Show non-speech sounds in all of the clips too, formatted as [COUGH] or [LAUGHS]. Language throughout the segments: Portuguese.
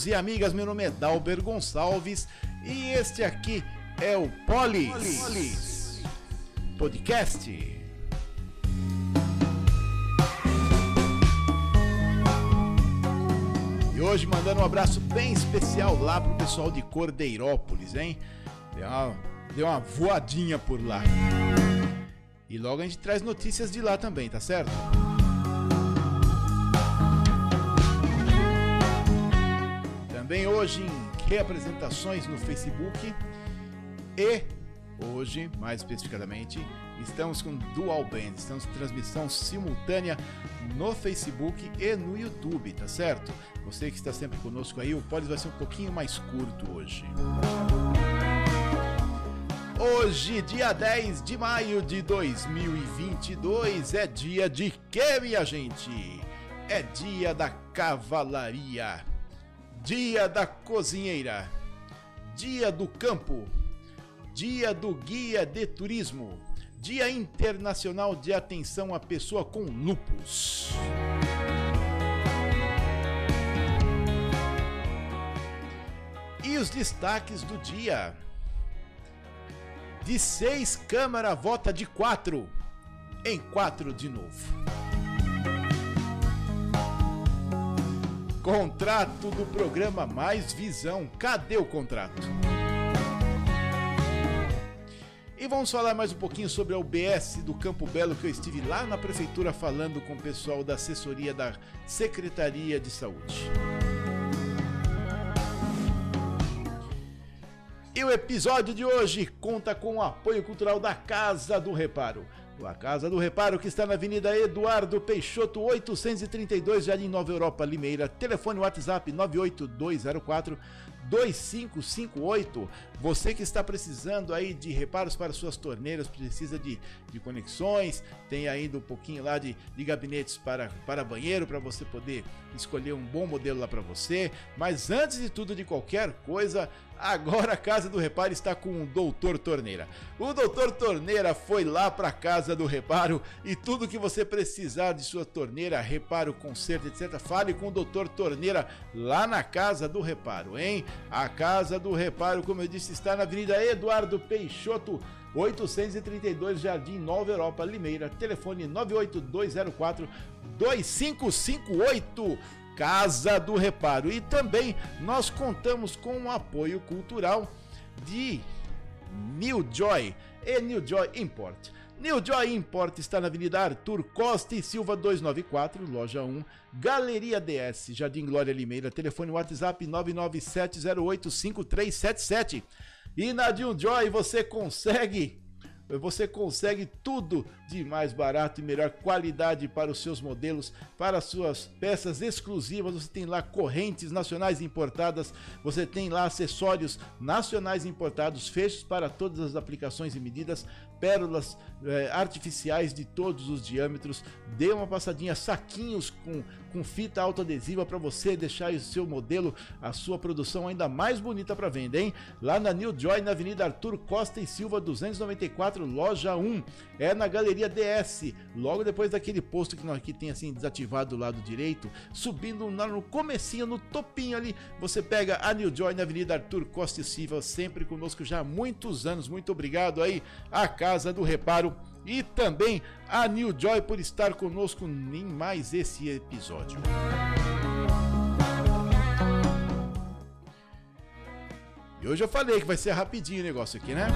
amigos e amigas. Meu nome é Dalber Gonçalves e este aqui é o Polis, Polis. Podcast. E hoje mandando um abraço bem especial lá pro pessoal de Cordeirópolis, hein? Deu uma, deu uma voadinha por lá. E logo a gente traz notícias de lá também, tá certo? Também hoje em reapresentações no Facebook e hoje, mais especificadamente, estamos com Dual Band, estamos com transmissão simultânea no Facebook e no YouTube, tá certo? Você que está sempre conosco aí, o Polis vai ser um pouquinho mais curto hoje. Hoje, dia 10 de maio de 2022, é dia de quê, minha gente? É dia da cavalaria. Dia da cozinheira, Dia do campo, Dia do guia de turismo, Dia Internacional de Atenção à Pessoa com Lupus. E os destaques do dia. De seis, Câmara vota de quatro. Em quatro de novo. Contrato do programa Mais Visão. Cadê o contrato? E vamos falar mais um pouquinho sobre a UBS do Campo Belo, que eu estive lá na prefeitura falando com o pessoal da assessoria da Secretaria de Saúde. E o episódio de hoje conta com o apoio cultural da Casa do Reparo. A Casa do Reparo, que está na Avenida Eduardo Peixoto, 832, Jardim Nova Europa, Limeira. Telefone WhatsApp 98204 2558. Você que está precisando aí de reparos para suas torneiras, precisa de, de conexões, tem ainda um pouquinho lá de, de gabinetes para, para banheiro, para você poder escolher um bom modelo lá para você. Mas antes de tudo, de qualquer coisa, Agora a Casa do Reparo está com o Doutor Torneira. O Doutor Torneira foi lá para a Casa do Reparo e tudo que você precisar de sua torneira, reparo, conserto, etc. Fale com o Doutor Torneira lá na Casa do Reparo, hein? A Casa do Reparo, como eu disse, está na Avenida Eduardo Peixoto. 832 Jardim Nova Europa, Limeira. Telefone 98204 2558. Casa do Reparo. E também nós contamos com o apoio cultural de New Joy e New Joy Import. New Joy Import está na Avenida Arthur Costa e Silva 294, loja 1, Galeria DS, Jardim Glória Limeira, telefone WhatsApp 997085377. E na New Joy você consegue você consegue tudo de mais barato e melhor qualidade para os seus modelos, para as suas peças exclusivas. Você tem lá correntes nacionais importadas, você tem lá acessórios nacionais importados, fechos para todas as aplicações e medidas, pérolas é, artificiais de todos os diâmetros. Dê uma passadinha, saquinhos com, com fita autoadesiva para você deixar o seu modelo, a sua produção ainda mais bonita para venda, hein? Lá na New Joy, na Avenida Arthur Costa e Silva 294, loja 1. É na Galeria DS, logo depois daquele posto que nós aqui tem assim desativado do lado direito, subindo no comecinho, no topinho ali, você pega a New Joy na Avenida Arthur Costa e Silva, sempre conosco já há muitos anos. Muito obrigado aí, a Casa do Reparo e também a New Joy por estar conosco em mais esse episódio. E hoje eu falei que vai ser rapidinho o negócio aqui, né?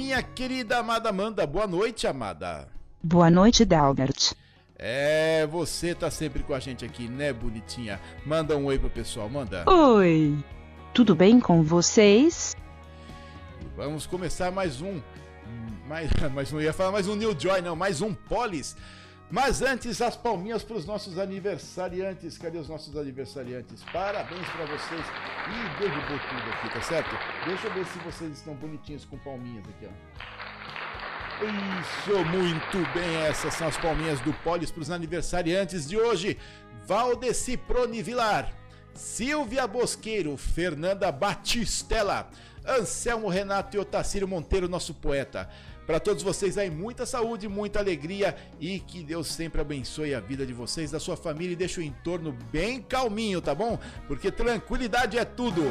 Minha querida amada Amanda, boa noite, amada. Boa noite, Dalbert. É, você tá sempre com a gente aqui, né, bonitinha? Manda um oi pro pessoal, manda. Oi. Tudo bem com vocês? Vamos começar mais um. Mais, [LAUGHS] mais não ia falar mais um New Joy, não, mais um Polis. Mas antes, as palminhas para os nossos aniversariantes. Cadê os nossos aniversariantes? Parabéns para vocês. Ih, derrubou tudo aqui, tá certo? Deixa eu ver se vocês estão bonitinhos com palminhas aqui, ó. Isso, muito bem. Essas são as palminhas do Polis para os aniversariantes de hoje. Valdeci Pronivilar, Silvia Bosqueiro, Fernanda Batistella, Anselmo Renato e Otacílio Monteiro, nosso poeta. Para todos vocês aí, muita saúde, muita alegria e que Deus sempre abençoe a vida de vocês, da sua família e deixe o entorno bem calminho, tá bom? Porque tranquilidade é tudo.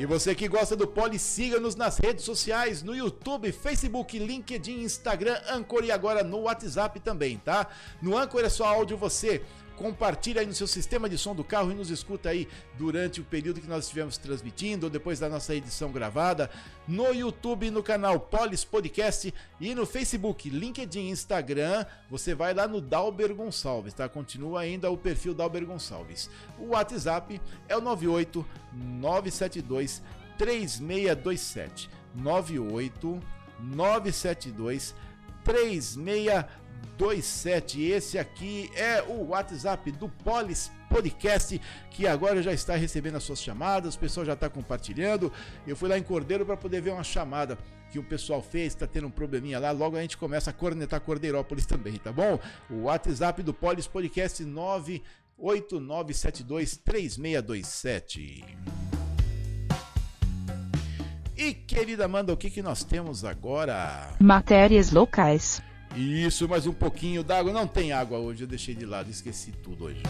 E você que gosta do Poli, siga-nos nas redes sociais, no YouTube, Facebook, LinkedIn, Instagram, Anchor e agora no WhatsApp também, tá? No Anchor é só áudio, você compartilha aí no seu sistema de som do carro e nos escuta aí durante o período que nós estivemos transmitindo ou depois da nossa edição gravada no YouTube, no canal Polis Podcast e no Facebook, LinkedIn, Instagram. Você vai lá no Dalber Gonçalves, tá? Continua ainda o perfil Dalber Gonçalves. O WhatsApp é o 98 972 3627 98 972 3627 27. Esse aqui é o WhatsApp do Polis Podcast, que agora já está recebendo as suas chamadas, o pessoal já está compartilhando. Eu fui lá em Cordeiro para poder ver uma chamada que o pessoal fez, está tendo um probleminha lá. Logo a gente começa a cornetar Cordeirópolis também, tá bom? O WhatsApp do Polis Podcast 989723627. E querida Amanda, o que, que nós temos agora? Matérias locais. Isso, mais um pouquinho d'água. Não tem água hoje, eu deixei de lado, esqueci tudo hoje.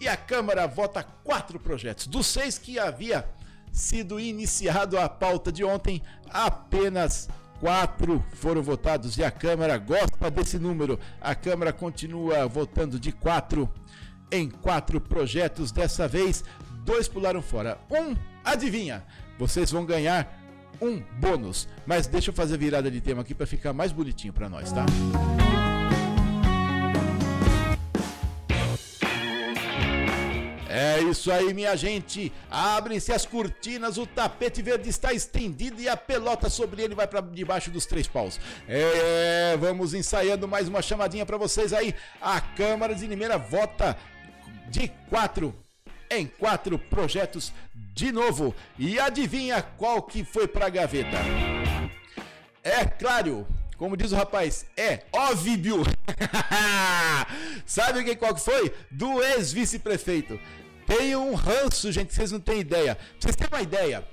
E a Câmara vota quatro projetos. Dos seis que havia sido iniciado a pauta de ontem, apenas quatro foram votados e a Câmara gosta desse número. A Câmara continua votando de quatro em quatro projetos. Dessa vez, dois pularam fora. Um, adivinha? Vocês vão ganhar um bônus. Mas deixa eu fazer a virada de tema aqui para ficar mais bonitinho para nós, tá? É isso aí, minha gente. Abrem-se as cortinas, o tapete verde está estendido e a pelota sobre ele vai para debaixo dos três paus. É, vamos ensaiando mais uma chamadinha para vocês aí. A Câmara de Limeira vota de quatro em quatro projetos de novo. E adivinha qual que foi para a gaveta? É claro, como diz o rapaz, é óbvio. [LAUGHS] Sabe quem qual que foi? Do ex-vice-prefeito. Tem um ranço, gente, vocês não têm ideia. Vocês terem uma ideia,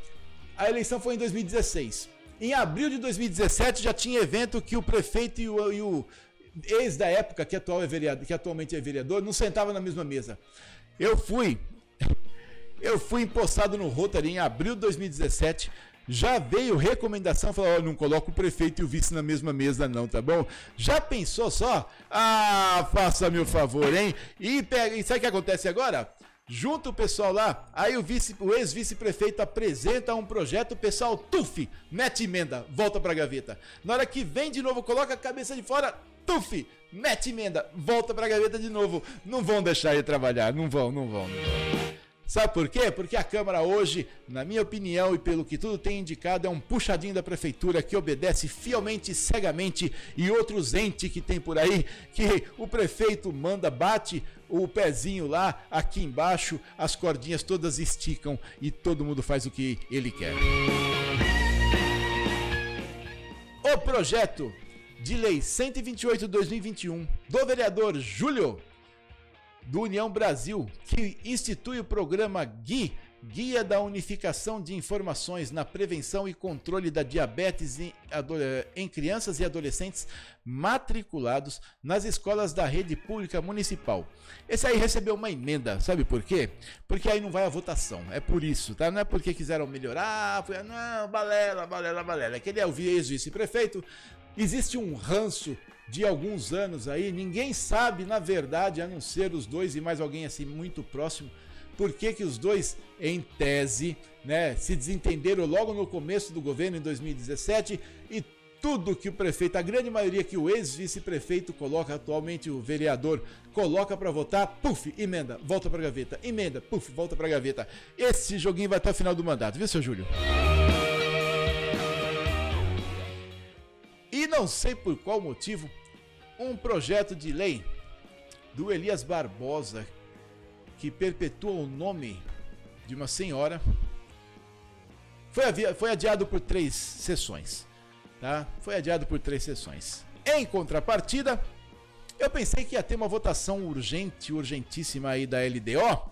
a eleição foi em 2016. Em abril de 2017 já tinha evento que o prefeito e o, e o ex da época, que, atual é vereador, que atualmente é vereador, não sentavam na mesma mesa. Eu fui eu fui empossado no Rotary em abril de 2017. Já veio recomendação, falou, não coloca o prefeito e o vice na mesma mesa não, tá bom? Já pensou só? Ah, faça-me o favor, hein? E, pega, e sabe o que acontece agora? Junta o pessoal lá, aí o, vice, o ex-vice-prefeito apresenta um projeto, o pessoal, tuf, mete emenda, volta pra gaveta. Na hora que vem de novo, coloca a cabeça de fora, tuf, mete emenda, volta pra gaveta de novo. Não vão deixar ele trabalhar, não vão, não vão. Não vão. Sabe por quê? Porque a Câmara hoje, na minha opinião e pelo que tudo tem indicado, é um puxadinho da Prefeitura que obedece fielmente cegamente e outros entes que tem por aí, que o prefeito manda, bate o pezinho lá, aqui embaixo, as cordinhas todas esticam e todo mundo faz o que ele quer. O projeto de lei 128/2021 do vereador Júlio do União Brasil, que institui o programa GUI, Guia da Unificação de Informações na Prevenção e Controle da Diabetes em, em, Crianças e Adolescentes matriculados nas escolas da rede pública municipal. Esse aí recebeu uma emenda, sabe por quê? Porque aí não vai a votação, é por isso, tá? Não é porque quiseram melhorar, foi, não, balela, balela, balela. Aquele é o ex-vice-prefeito, existe um ranço de alguns anos aí, ninguém sabe, na verdade, a não ser os dois e mais alguém assim muito próximo, por que, que os dois, em tese, né, se desentenderam logo no começo do governo em 2017 e tudo que o prefeito, a grande maioria que o ex-vice-prefeito coloca atualmente, o vereador, coloca para votar, puf, emenda, volta para gaveta, emenda, puf, volta para gaveta. Esse joguinho vai até o final do mandato, viu, seu Júlio? E não sei por qual motivo, um projeto de lei do Elias Barbosa que perpetua o nome de uma senhora foi, foi adiado por três sessões. Tá? Foi adiado por três sessões. Em contrapartida, eu pensei que ia ter uma votação urgente, urgentíssima aí da LDO,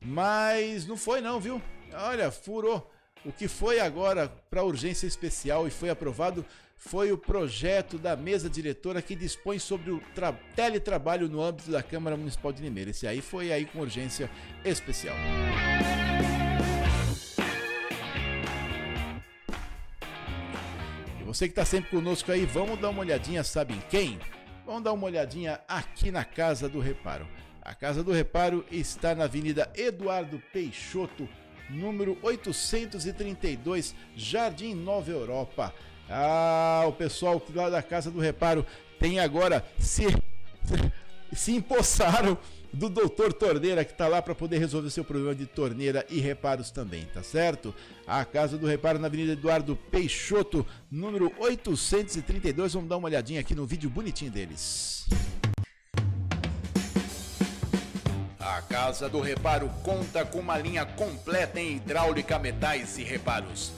mas não foi não, viu? Olha, furou O que foi agora para urgência especial e foi aprovado foi o projeto da mesa diretora que dispõe sobre o teletrabalho no âmbito da Câmara Municipal de Limeira. Esse aí foi aí com urgência especial. E você que está sempre conosco aí, vamos dar uma olhadinha, sabe em quem? Vamos dar uma olhadinha aqui na Casa do Reparo. A Casa do Reparo está na Avenida Eduardo Peixoto, número 832, Jardim Nova Europa. Ah, o pessoal lá da Casa do Reparo tem agora se, se empossaram do doutor Torneira que está lá para poder resolver seu problema de torneira e reparos também, tá certo? A Casa do Reparo na Avenida Eduardo Peixoto, número 832. Vamos dar uma olhadinha aqui no vídeo bonitinho deles. A Casa do Reparo conta com uma linha completa em hidráulica, metais e reparos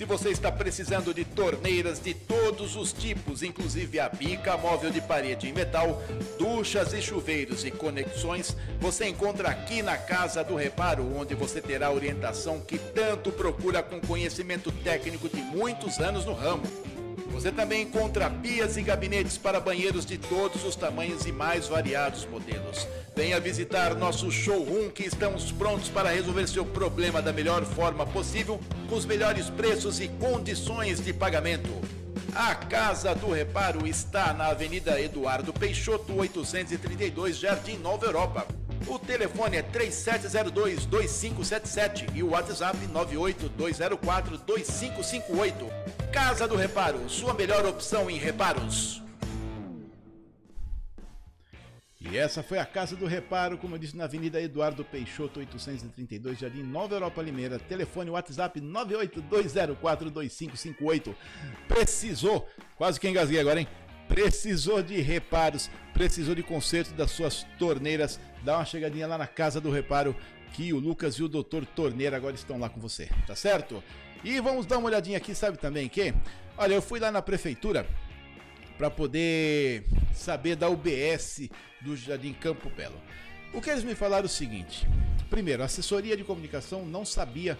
se você está precisando de torneiras de todos os tipos, inclusive a bica móvel de parede em metal, duchas e chuveiros e conexões, você encontra aqui na Casa do Reparo, onde você terá a orientação que tanto procura com conhecimento técnico de muitos anos no ramo. Você também encontra pias e gabinetes para banheiros de todos os tamanhos e mais variados modelos. Venha visitar nosso showroom que estamos prontos para resolver seu problema da melhor forma possível, com os melhores preços e condições de pagamento. A Casa do Reparo está na Avenida Eduardo Peixoto, 832, Jardim Nova Europa. O telefone é 3702-2577 e o WhatsApp 98204-2558. Casa do Reparo, sua melhor opção em reparos. E essa foi a Casa do Reparo, como eu disse, na Avenida Eduardo Peixoto, 832, Jardim Nova Europa Limeira. Telefone WhatsApp 982042558. Precisou, quase que engasguei agora, hein? Precisou de reparos, precisou de conserto das suas torneiras, dá uma chegadinha lá na Casa do Reparo, que o Lucas e o Dr. Torneira agora estão lá com você, tá certo? E vamos dar uma olhadinha aqui, sabe também que? Olha, eu fui lá na prefeitura para poder saber da UBS do Jardim Campo Belo. O que eles me falaram é o seguinte: primeiro, a assessoria de comunicação não sabia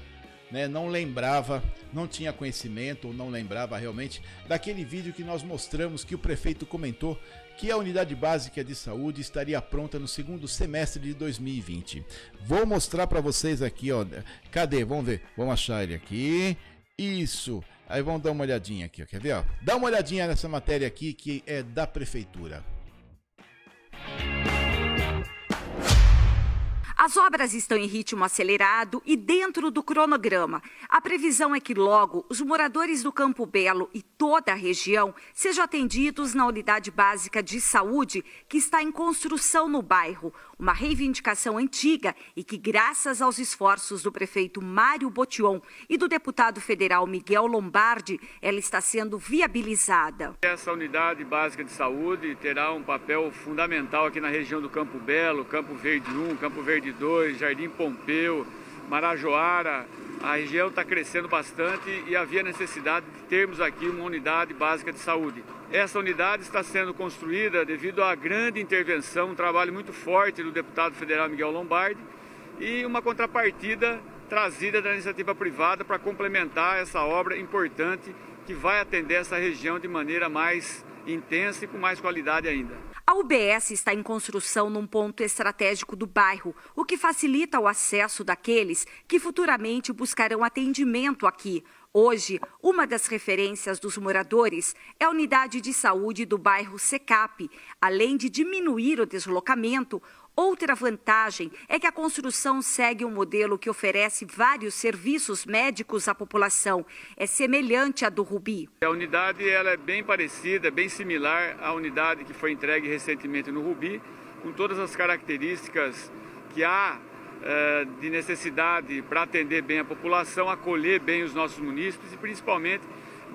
né, não lembrava, não tinha conhecimento ou não lembrava realmente daquele vídeo que nós mostramos que o prefeito comentou que a unidade básica de saúde estaria pronta no segundo semestre de 2020. Vou mostrar para vocês aqui, ó. Cadê? Vamos ver. Vamos achar ele aqui. Isso. Aí vamos dar uma olhadinha aqui, ó. quer ver? Ó? Dá uma olhadinha nessa matéria aqui que é da prefeitura. As obras estão em ritmo acelerado e dentro do cronograma. A previsão é que logo os moradores do Campo Belo e toda a região sejam atendidos na unidade básica de saúde que está em construção no bairro, uma reivindicação antiga e que, graças aos esforços do prefeito Mário Botion e do deputado federal Miguel Lombardi, ela está sendo viabilizada. Essa unidade básica de saúde terá um papel fundamental aqui na região do Campo Belo, Campo Verde 1, Campo Verde 2, Jardim Pompeu, Marajoara. A região está crescendo bastante e havia necessidade de termos aqui uma unidade básica de saúde. Essa unidade está sendo construída devido à grande intervenção, um trabalho muito forte do deputado federal Miguel Lombardi e uma contrapartida trazida da iniciativa privada para complementar essa obra importante que vai atender essa região de maneira mais intensa e com mais qualidade ainda. A UBS está em construção num ponto estratégico do bairro, o que facilita o acesso daqueles que futuramente buscarão atendimento aqui. Hoje, uma das referências dos moradores é a unidade de saúde do bairro Secap. Além de diminuir o deslocamento, outra vantagem é que a construção segue um modelo que oferece vários serviços médicos à população. É semelhante à do Rubi. A unidade ela é bem parecida, bem similar à unidade que foi entregue recentemente no Rubi, com todas as características que há de necessidade para atender bem a população, acolher bem os nossos munícipes e principalmente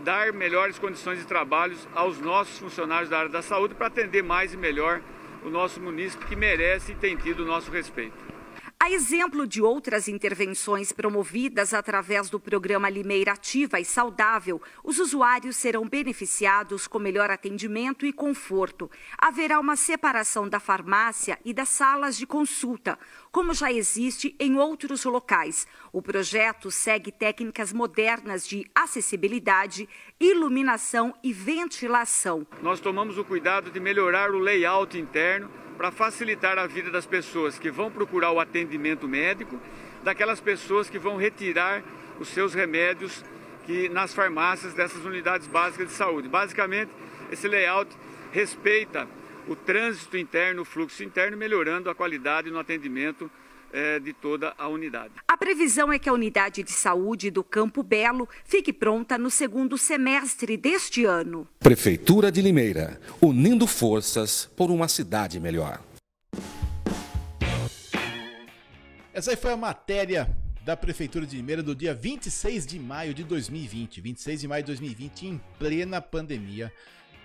dar melhores condições de trabalho aos nossos funcionários da área da saúde para atender mais e melhor o nosso munícipe que merece e tem tido o nosso respeito. A exemplo de outras intervenções promovidas através do programa Limeira Ativa e Saudável, os usuários serão beneficiados com melhor atendimento e conforto. Haverá uma separação da farmácia e das salas de consulta, como já existe em outros locais. O projeto segue técnicas modernas de acessibilidade, iluminação e ventilação. Nós tomamos o cuidado de melhorar o layout interno para facilitar a vida das pessoas que vão procurar o atendimento médico, daquelas pessoas que vão retirar os seus remédios que nas farmácias dessas unidades básicas de saúde. Basicamente, esse layout respeita o trânsito interno, o fluxo interno, melhorando a qualidade no atendimento eh, de toda a unidade. A previsão é que a unidade de saúde do Campo Belo fique pronta no segundo semestre deste ano. Prefeitura de Limeira, unindo forças por uma cidade melhor. Essa aí foi a matéria da Prefeitura de Limeira do dia 26 de maio de 2020. 26 de maio de 2020, em plena pandemia.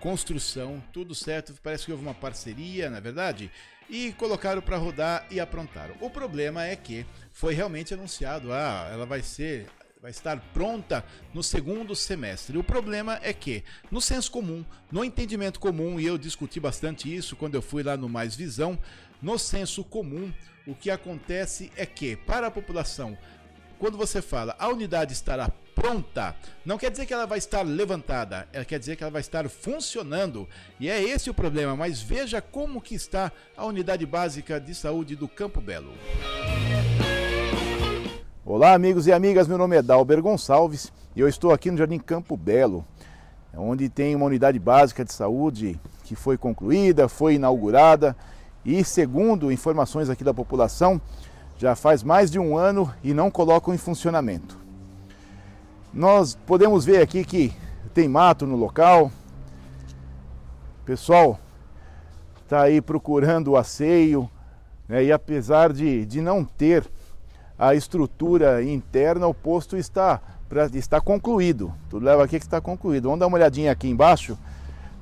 Construção, tudo certo. Parece que houve uma parceria, na é verdade? E colocaram para rodar e aprontaram. O problema é que foi realmente anunciado, ah, ela vai ser vai estar pronta no segundo semestre. O problema é que, no senso comum, no entendimento comum, e eu discuti bastante isso quando eu fui lá no Mais Visão, no senso comum, o que acontece é que, para a população, quando você fala a unidade estará pronta, não quer dizer que ela vai estar levantada, ela quer dizer que ela vai estar funcionando. E é esse o problema, mas veja como que está a unidade básica de saúde do Campo Belo. Olá, amigos e amigas. Meu nome é Dalber Gonçalves e eu estou aqui no Jardim Campo Belo, onde tem uma unidade básica de saúde que foi concluída, foi inaugurada e, segundo informações aqui da população, já faz mais de um ano e não colocam em funcionamento. Nós podemos ver aqui que tem mato no local, o pessoal está aí procurando o asseio, né? e apesar de, de não ter a estrutura interna, o posto está, pra, está concluído. Tudo leva aqui que está concluído. Vamos dar uma olhadinha aqui embaixo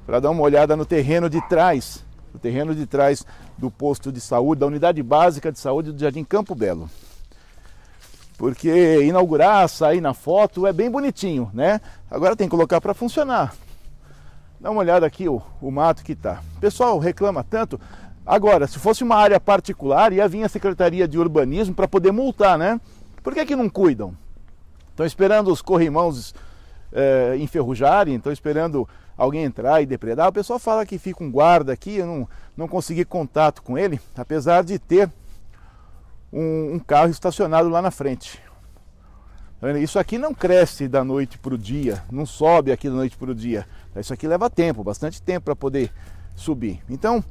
para dar uma olhada no terreno de trás, terreno de trás do posto de saúde, da unidade básica de saúde do Jardim Campo Belo. Porque inaugurar, sair na foto é bem bonitinho, né? Agora tem que colocar para funcionar. Dá uma olhada aqui o, o mato que está. O pessoal reclama tanto. Agora, se fosse uma área particular, ia vir a Secretaria de Urbanismo para poder multar, né? Por que, que não cuidam? Estão esperando os corrimãos é, enferrujarem, estão esperando alguém entrar e depredar. O pessoal fala que fica um guarda aqui, eu não, não consegui contato com ele, apesar de ter um, um carro estacionado lá na frente. Tá Isso aqui não cresce da noite para o dia, não sobe aqui da noite para o dia. Isso aqui leva tempo, bastante tempo para poder subir. Então,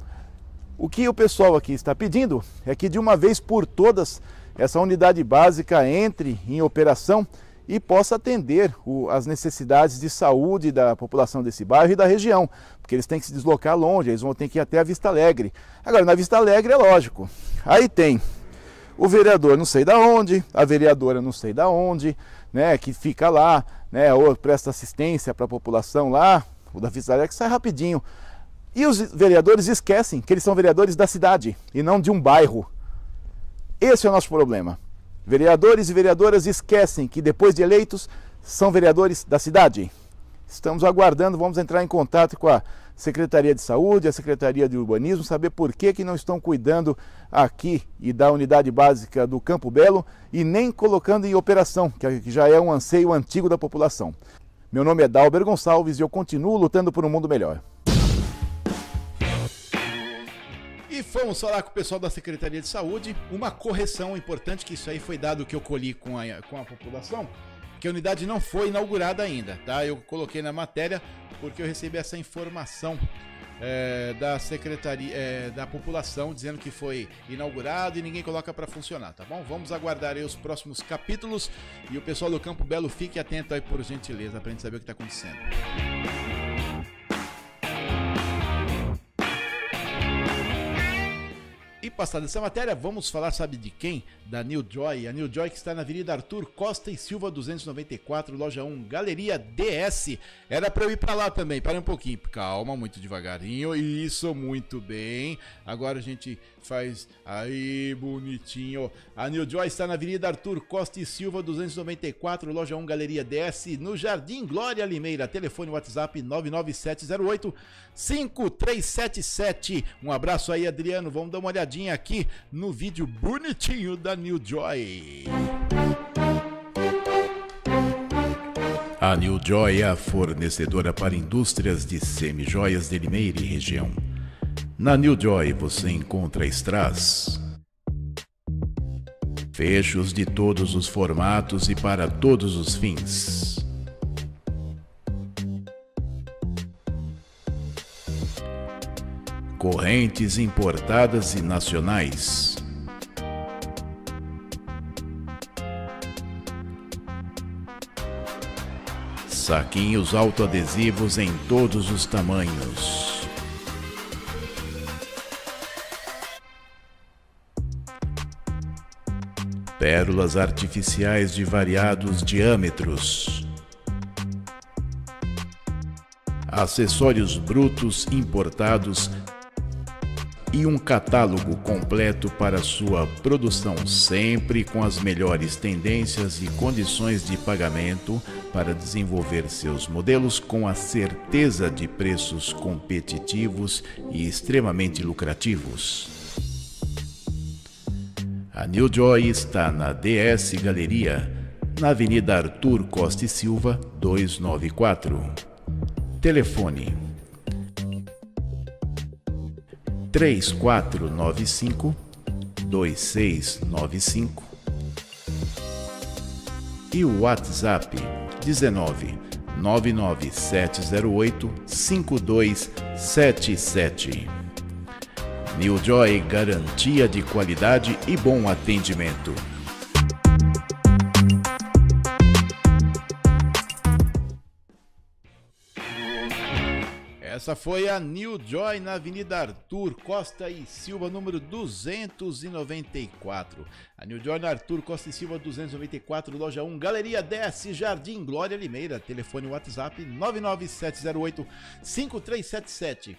o que o pessoal aqui está pedindo é que de uma vez por todas essa unidade básica entre em operação e possa atender o, as necessidades de saúde da população desse bairro e da região, porque eles têm que se deslocar longe, eles vão ter que ir até a Vista Alegre. Agora, na Vista Alegre é lógico, aí tem o vereador não sei da onde, a vereadora não sei da onde, né, que fica lá, né, ou presta assistência para a população lá, o da Vista Alegre sai rapidinho. E os vereadores esquecem que eles são vereadores da cidade e não de um bairro. Esse é o nosso problema. Vereadores e vereadoras esquecem que depois de eleitos são vereadores da cidade. Estamos aguardando, vamos entrar em contato com a Secretaria de Saúde, a Secretaria de Urbanismo, saber por que, que não estão cuidando aqui e da unidade básica do Campo Belo e nem colocando em operação, que já é um anseio antigo da população. Meu nome é Dalber Gonçalves e eu continuo lutando por um mundo melhor. E fomos falar com o pessoal da Secretaria de Saúde, uma correção importante, que isso aí foi dado que eu colhi com a, com a população, que a unidade não foi inaugurada ainda, tá? Eu coloquei na matéria porque eu recebi essa informação é, da Secretaria é, da População dizendo que foi inaugurado e ninguém coloca para funcionar, tá bom? Vamos aguardar aí os próximos capítulos e o pessoal do Campo Belo fique atento aí por gentileza para gente saber o que está acontecendo. E passada essa matéria, vamos falar, sabe de quem? Da New Joy. A New Joy que está na Avenida Arthur Costa e Silva 294, loja 1, Galeria DS. Era para eu ir para lá também. Para um pouquinho. Calma, muito devagarinho. Isso, muito bem. Agora a gente faz aí bonitinho. A New Joy está na Avenida Arthur Costa e Silva 294, loja 1, Galeria DS, no Jardim Glória Limeira. Telefone WhatsApp 99708 5377. Um abraço aí, Adriano. Vamos dar uma olhadinha aqui no vídeo bonitinho da New Joy. A New Joy é a fornecedora para indústrias de semijoias de Limeira e região. Na New Joy você encontra strass, fechos de todos os formatos e para todos os fins. Correntes importadas e nacionais. Saquinhos autoadesivos em todos os tamanhos. Pérolas artificiais de variados diâmetros. Acessórios brutos importados e um catálogo completo para sua produção, sempre com as melhores tendências e condições de pagamento para desenvolver seus modelos com a certeza de preços competitivos e extremamente lucrativos. A New Joy está na DS Galeria, na Avenida Arthur Costa e Silva, 294. Telefone 3495 2695 e o WhatsApp 19 99708 5277. New Joy garantia de qualidade e bom atendimento. Essa foi a New Joy na Avenida Arthur Costa e Silva, número 294. A New Joy na Arthur Costa e Silva 294, loja 1, Galeria 10, Jardim Glória Limeira. Telefone WhatsApp 99708 5377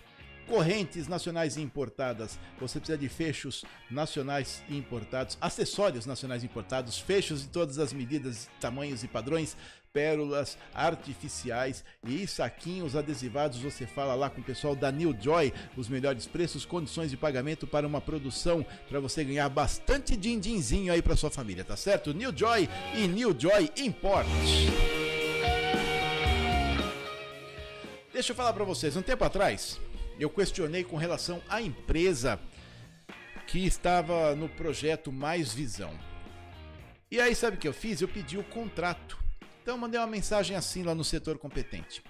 correntes nacionais e importadas. Você precisa de fechos nacionais e importados, acessórios nacionais e importados, fechos de todas as medidas, tamanhos e padrões, pérolas artificiais e saquinhos adesivados. Você fala lá com o pessoal da New Joy, os melhores preços, condições de pagamento para uma produção para você ganhar bastante din-dinzinho aí para sua família, tá certo? New Joy e New Joy Import. Deixa eu falar para vocês, um tempo atrás, eu questionei com relação à empresa que estava no projeto Mais Visão. E aí, sabe o que eu fiz? Eu pedi o contrato. Então, mandei uma mensagem assim lá no setor competente.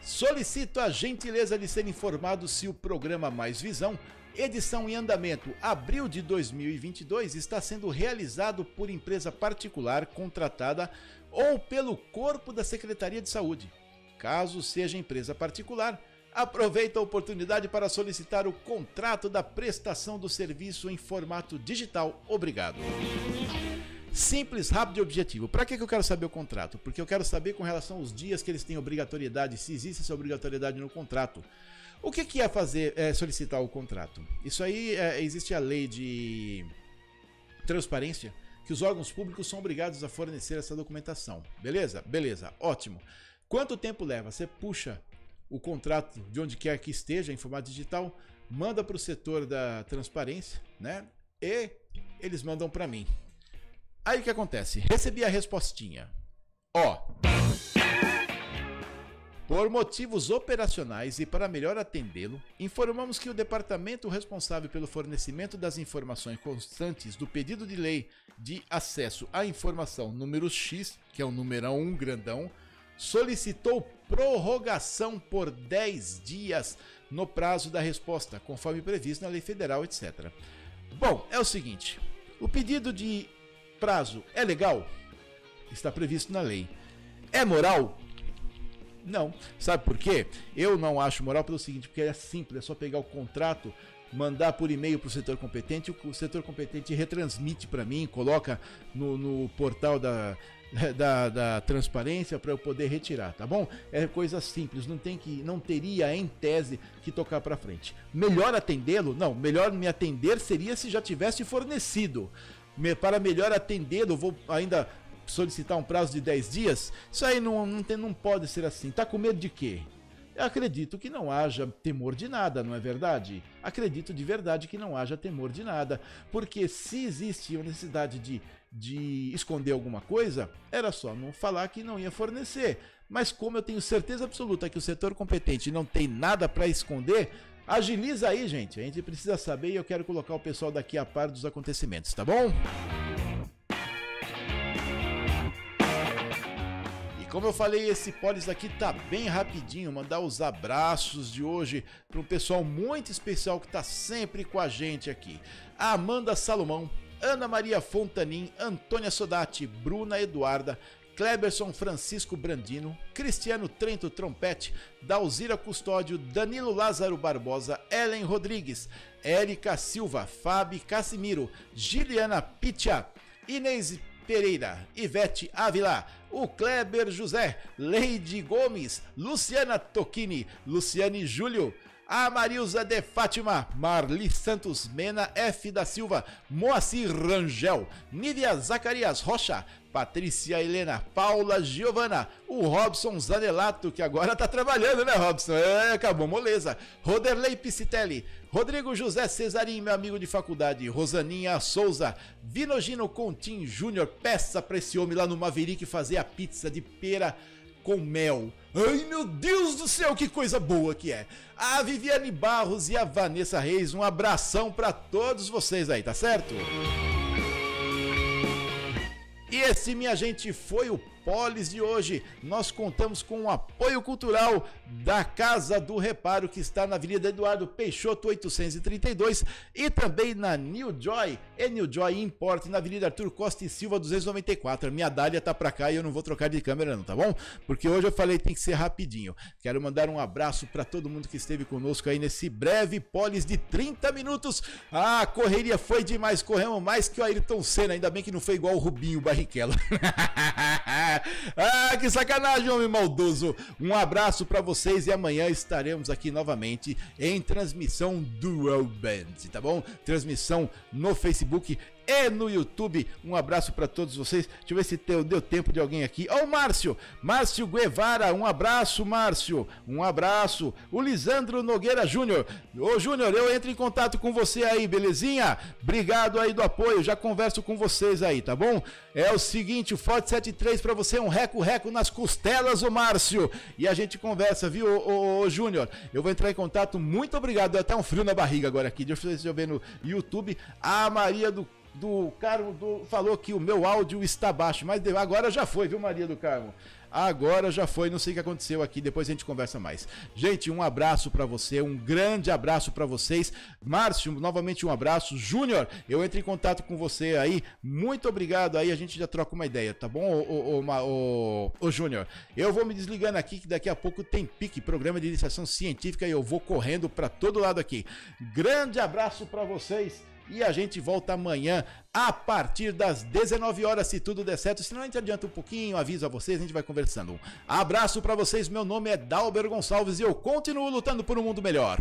Solicito a gentileza de ser informado se o programa Mais Visão, edição em andamento abril de 2022, está sendo realizado por empresa particular contratada ou pelo corpo da Secretaria de Saúde. Caso seja empresa particular, Aproveita a oportunidade para solicitar o contrato da prestação do serviço em formato digital. Obrigado. Simples, rápido e objetivo. Para que, que eu quero saber o contrato? Porque eu quero saber com relação aos dias que eles têm obrigatoriedade, se existe essa obrigatoriedade no contrato. O que, que é fazer, é, solicitar o contrato? Isso aí é, existe a lei de transparência que os órgãos públicos são obrigados a fornecer essa documentação. Beleza? Beleza, ótimo. Quanto tempo leva? Você puxa o contrato de onde quer que esteja em formato digital, manda para o setor da transparência, né? E eles mandam para mim. Aí o que acontece? Recebi a respostinha. Ó. Por motivos operacionais e para melhor atendê-lo, informamos que o departamento responsável pelo fornecimento das informações constantes do pedido de lei de acesso à informação número X, que é o numerão 1 grandão, solicitou prorrogação por 10 dias no prazo da resposta, conforme previsto na lei federal, etc. Bom, é o seguinte: o pedido de prazo é legal? Está previsto na lei. É moral? Não. Sabe por quê? Eu não acho moral pelo seguinte, porque é simples, é só pegar o contrato mandar por e-mail para o setor competente, o setor competente retransmite para mim, coloca no, no portal da, [LAUGHS] da, da transparência para eu poder retirar, tá bom? É coisa simples, não tem que, não teria em tese que tocar para frente. Melhor atendê-lo? Não, melhor me atender seria se já tivesse fornecido. Me, para melhor atendê-lo, vou ainda solicitar um prazo de 10 dias. Isso aí não, não, tem, não pode ser assim. Tá com medo de quê? acredito que não haja temor de nada, não é verdade? Acredito de verdade que não haja temor de nada, porque se existe a necessidade de, de esconder alguma coisa, era só não falar que não ia fornecer. Mas como eu tenho certeza absoluta que o setor competente não tem nada para esconder, agiliza aí, gente. A gente precisa saber e eu quero colocar o pessoal daqui a par dos acontecimentos, tá bom? como eu falei, esse polis aqui tá bem rapidinho. Mandar os abraços de hoje para um pessoal muito especial que tá sempre com a gente aqui. Amanda Salomão, Ana Maria Fontanin, Antônia Sodati, Bruna Eduarda, Kleberson Francisco Brandino, Cristiano Trento Trompete, Dalzira Custódio, Danilo Lázaro Barbosa, Ellen Rodrigues, Érica Silva, Fábio Casimiro, Giliana Pitia, Inês Pereira, Ivete Ávila, o Kleber José, Leide Gomes, Luciana Tocchini, Luciane Júlio, a Marilza de Fátima, Marli Santos Mena F da Silva, Moacir Rangel, Nívia Zacarias Rocha, Patrícia Helena, Paula Giovana, o Robson Zanelato, que agora tá trabalhando, né, Robson? É, acabou moleza. Roderley Piscitelli, Rodrigo José Cesarim, meu amigo de faculdade, Rosaninha Souza, Vinogino Contim Júnior, peça pra esse homem lá no Maverick fazer a pizza de pera com mel. Ai meu Deus do céu, que coisa boa que é! A Viviane Barros e a Vanessa Reis, um abração para todos vocês aí, tá certo? E esse, minha gente, foi o Polis de hoje. Nós contamos com o apoio cultural da Casa do Reparo, que está na Avenida Eduardo Peixoto 832 e também na New Joy, e New Joy Import, na Avenida Arthur Costa e Silva 294. A minha dália tá pra cá e eu não vou trocar de câmera não, tá bom? Porque hoje eu falei tem que ser rapidinho. Quero mandar um abraço para todo mundo que esteve conosco aí nesse breve Polis de 30 minutos. Ah, a correria foi demais, corremos mais que o Ayrton Senna, ainda bem que não foi igual o Rubinho Barrichello. [LAUGHS] [LAUGHS] ah, que sacanagem, homem maldoso. Um abraço para vocês e amanhã estaremos aqui novamente em transmissão Dual Band, tá bom? Transmissão no Facebook e no YouTube. Um abraço para todos vocês. Deixa eu ver se deu, deu tempo de alguém aqui. Ó, oh, o Márcio, Márcio Guevara, um abraço, Márcio. Um abraço. O Lisandro Nogueira Júnior. Ô, Júnior, eu entro em contato com você aí, belezinha? Obrigado aí do apoio. Já converso com vocês aí, tá bom? É o seguinte, o Forte 73 para você, um reco-reco nas costelas, o Márcio. E a gente conversa, viu, ô, ô, ô Júnior? Eu vou entrar em contato. Muito obrigado. Deu até um frio na barriga agora aqui. Deixa eu ver se eu ver no YouTube. A Maria do do Carmo do, falou que o meu áudio está baixo, mas agora já foi, viu, Maria do Carmo? Agora já foi, não sei o que aconteceu aqui, depois a gente conversa mais. Gente, um abraço para você, um grande abraço para vocês. Márcio, novamente um abraço. Júnior, eu entro em contato com você aí. Muito obrigado aí, a gente já troca uma ideia, tá bom, ô, ô, ô, ô Júnior? Eu vou me desligando aqui que daqui a pouco tem pique, programa de iniciação científica e eu vou correndo para todo lado aqui. Grande abraço para vocês e a gente volta amanhã a partir das 19 horas, se tudo der certo. Se não, a gente adianta um pouquinho, aviso a vocês, a gente vai conversando. Abraço para vocês, meu nome é Dalber Gonçalves e eu continuo lutando por um mundo melhor.